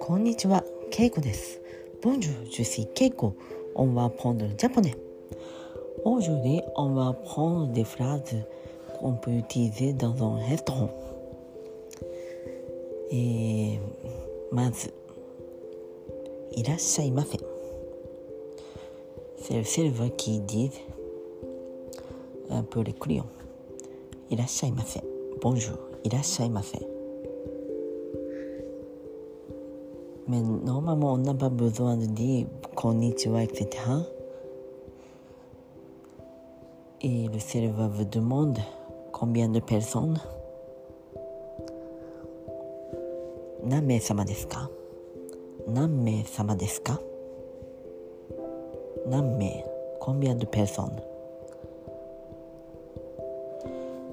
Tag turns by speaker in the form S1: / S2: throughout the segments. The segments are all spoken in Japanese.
S1: こんにちは、ケイコです。Bonjour, je suis Keiko. On va prendre le japonais. Aujourd'hui, on va prendre des phrases qu'on peut utiliser dans un restaurant. Et まず、いらっしゃいませ。C'est le serveur qui dit un peu les clients. いらっしゃいませ。Bonjour, いらっしゃいませ。Mais normalement, on n'a pas besoin de dire konnichiwa, etc. Et le serveur vous demande combien de personnes 何名様ですか何名様ですか何名 Combien de personnes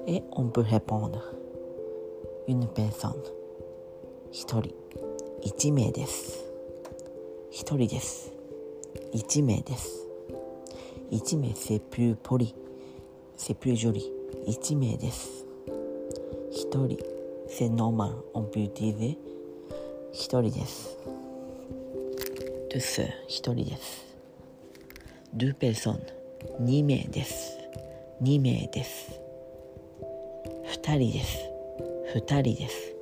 S1: Et on peut répondre Une personne 一人1名です1人です1名です1名 c'est plus poli c'est plus joli 1名です1人 c'est normal on peut utiliser 1人です deux sœurs 1人です deux personnes 2名です2名です2人です。2人です。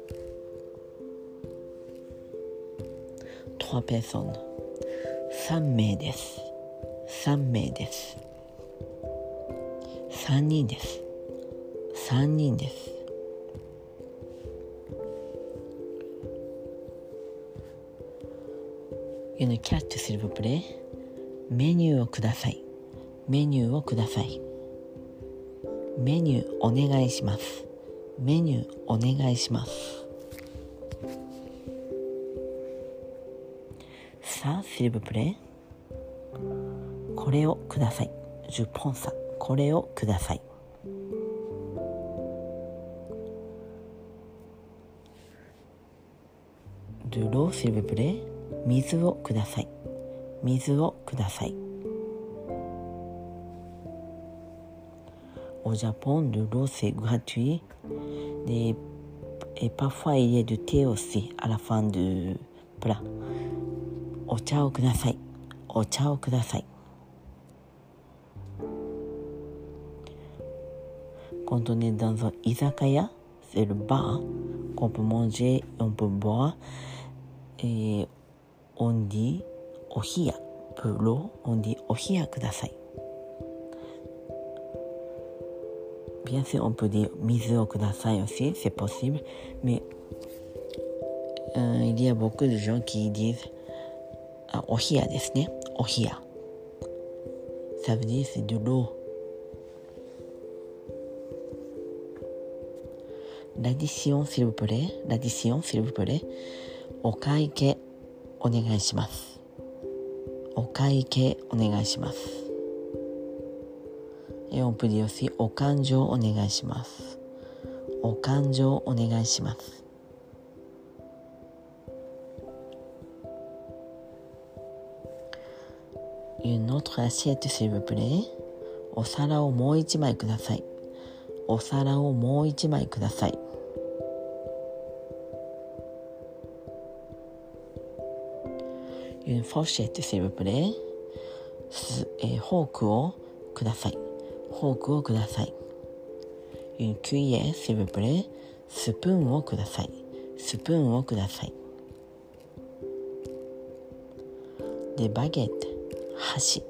S1: trois personnes 3名です。3名です。3人です。3人です。ユニキャッチシルブプレイ。メニューをください。メニューをください。メニューお願いします。メニューお願いしますさあ、シルブプレイこれをください。10ポンサ。これをください。ドゥローシルブプレ水をください。水をください。Au Japon, de l'eau c'est gratuit. Et, et parfois il y a du thé aussi à la fin du plat. お茶をくださいお茶をください Quand on est dans un izakaya, c'est le bar qu'on peut manger, on peut boire et on dit ohiya. Pour l'eau, on dit ohiya kudasai. Bien sûr, on peut dire misère kudasai aussi, c'est possible, mais euh, il y a beaucoup de gens qui disent euh, ohia desne, ohia. Ça veut dire c'est de l'eau. L'addition, s'il vous plaît, l'addition, s'il vous plaît, okaike onegaishimasu. Okaike onegaishimasu. 願いします。お会計お願いします。お勘定お願いします。お勘定お願いします。Une autre assiette s'il vous plaît. お皿をもう一枚ください。お皿をもう一枚ください。Une fourchette s'il vous plaît. すえーフォークをください。フォークをください。Une cuillère s'il vous plaît. スプーンをください。スプーンをください。Des baguettes. 箸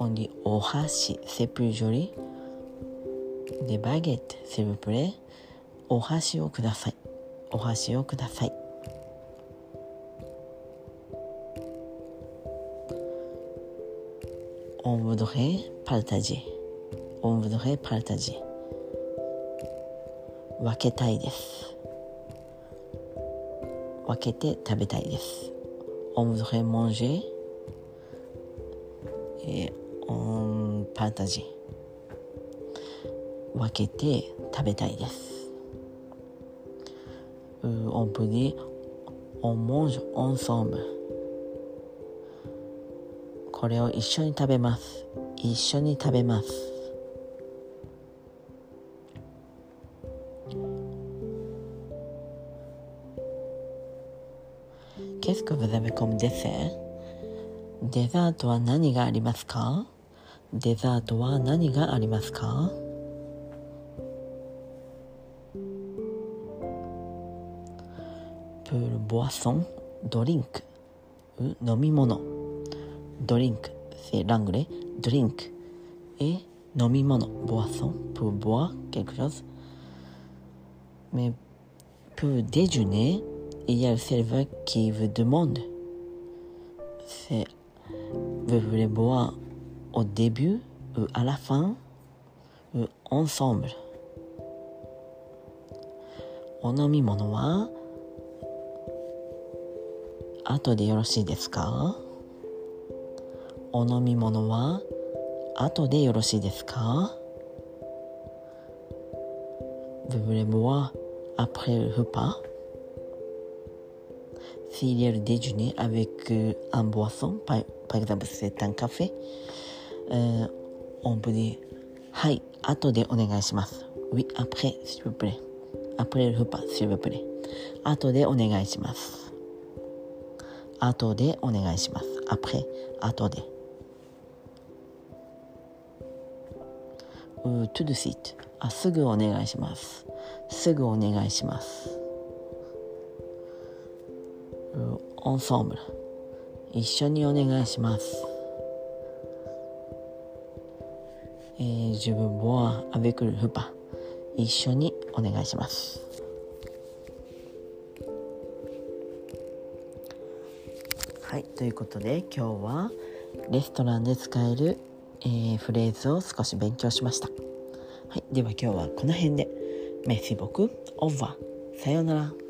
S1: on dit お箸 c'est plus joli des baguettes s'il vous plaît お箸をくださいお箸をください on voudrait partager on voudrait partager 分けたいです分けて食べたいです on voudrait manger et on partage 分けて食べたいです。on peut dire on mange ensemble これを一緒に食べます。一緒に食べます。ケスコブザベコムデセデザートは何がありますか？デザートは何がありますか？プールボアソンドリンク。飲み物。ドリンク。セラングレ。ドリンク。え飲み物。ボアソン。プールボアケクロスメプーデジュネ。il y a le serveur qui vous demande c'est vous voulez boire au début ou à la fin ou ensemble お飲み物は後でよろしいですかお飲み物は後でよろしいですか Vous voulez boire après le repas S'il y a le déjeuner avec euh, un boisson, par, par exemple c'est un café, euh, on peut dire はい、後でお願いします。Oui, après, s'il vous plaît. Après le repas, s'il vous plaît. 後でお願いします。後でお願いします。après, 後で。ou tout de suite あすぐお願いしますすぐお願いします ou ensemble 一緒にお願いしますえー、je veux boire avec le repas 一緒にお願いしますはいということで今日はレストランで使えるえー、フレーズを少し勉強しました。はい、では今日はこの辺で。メッシボク、オーバー。さようなら。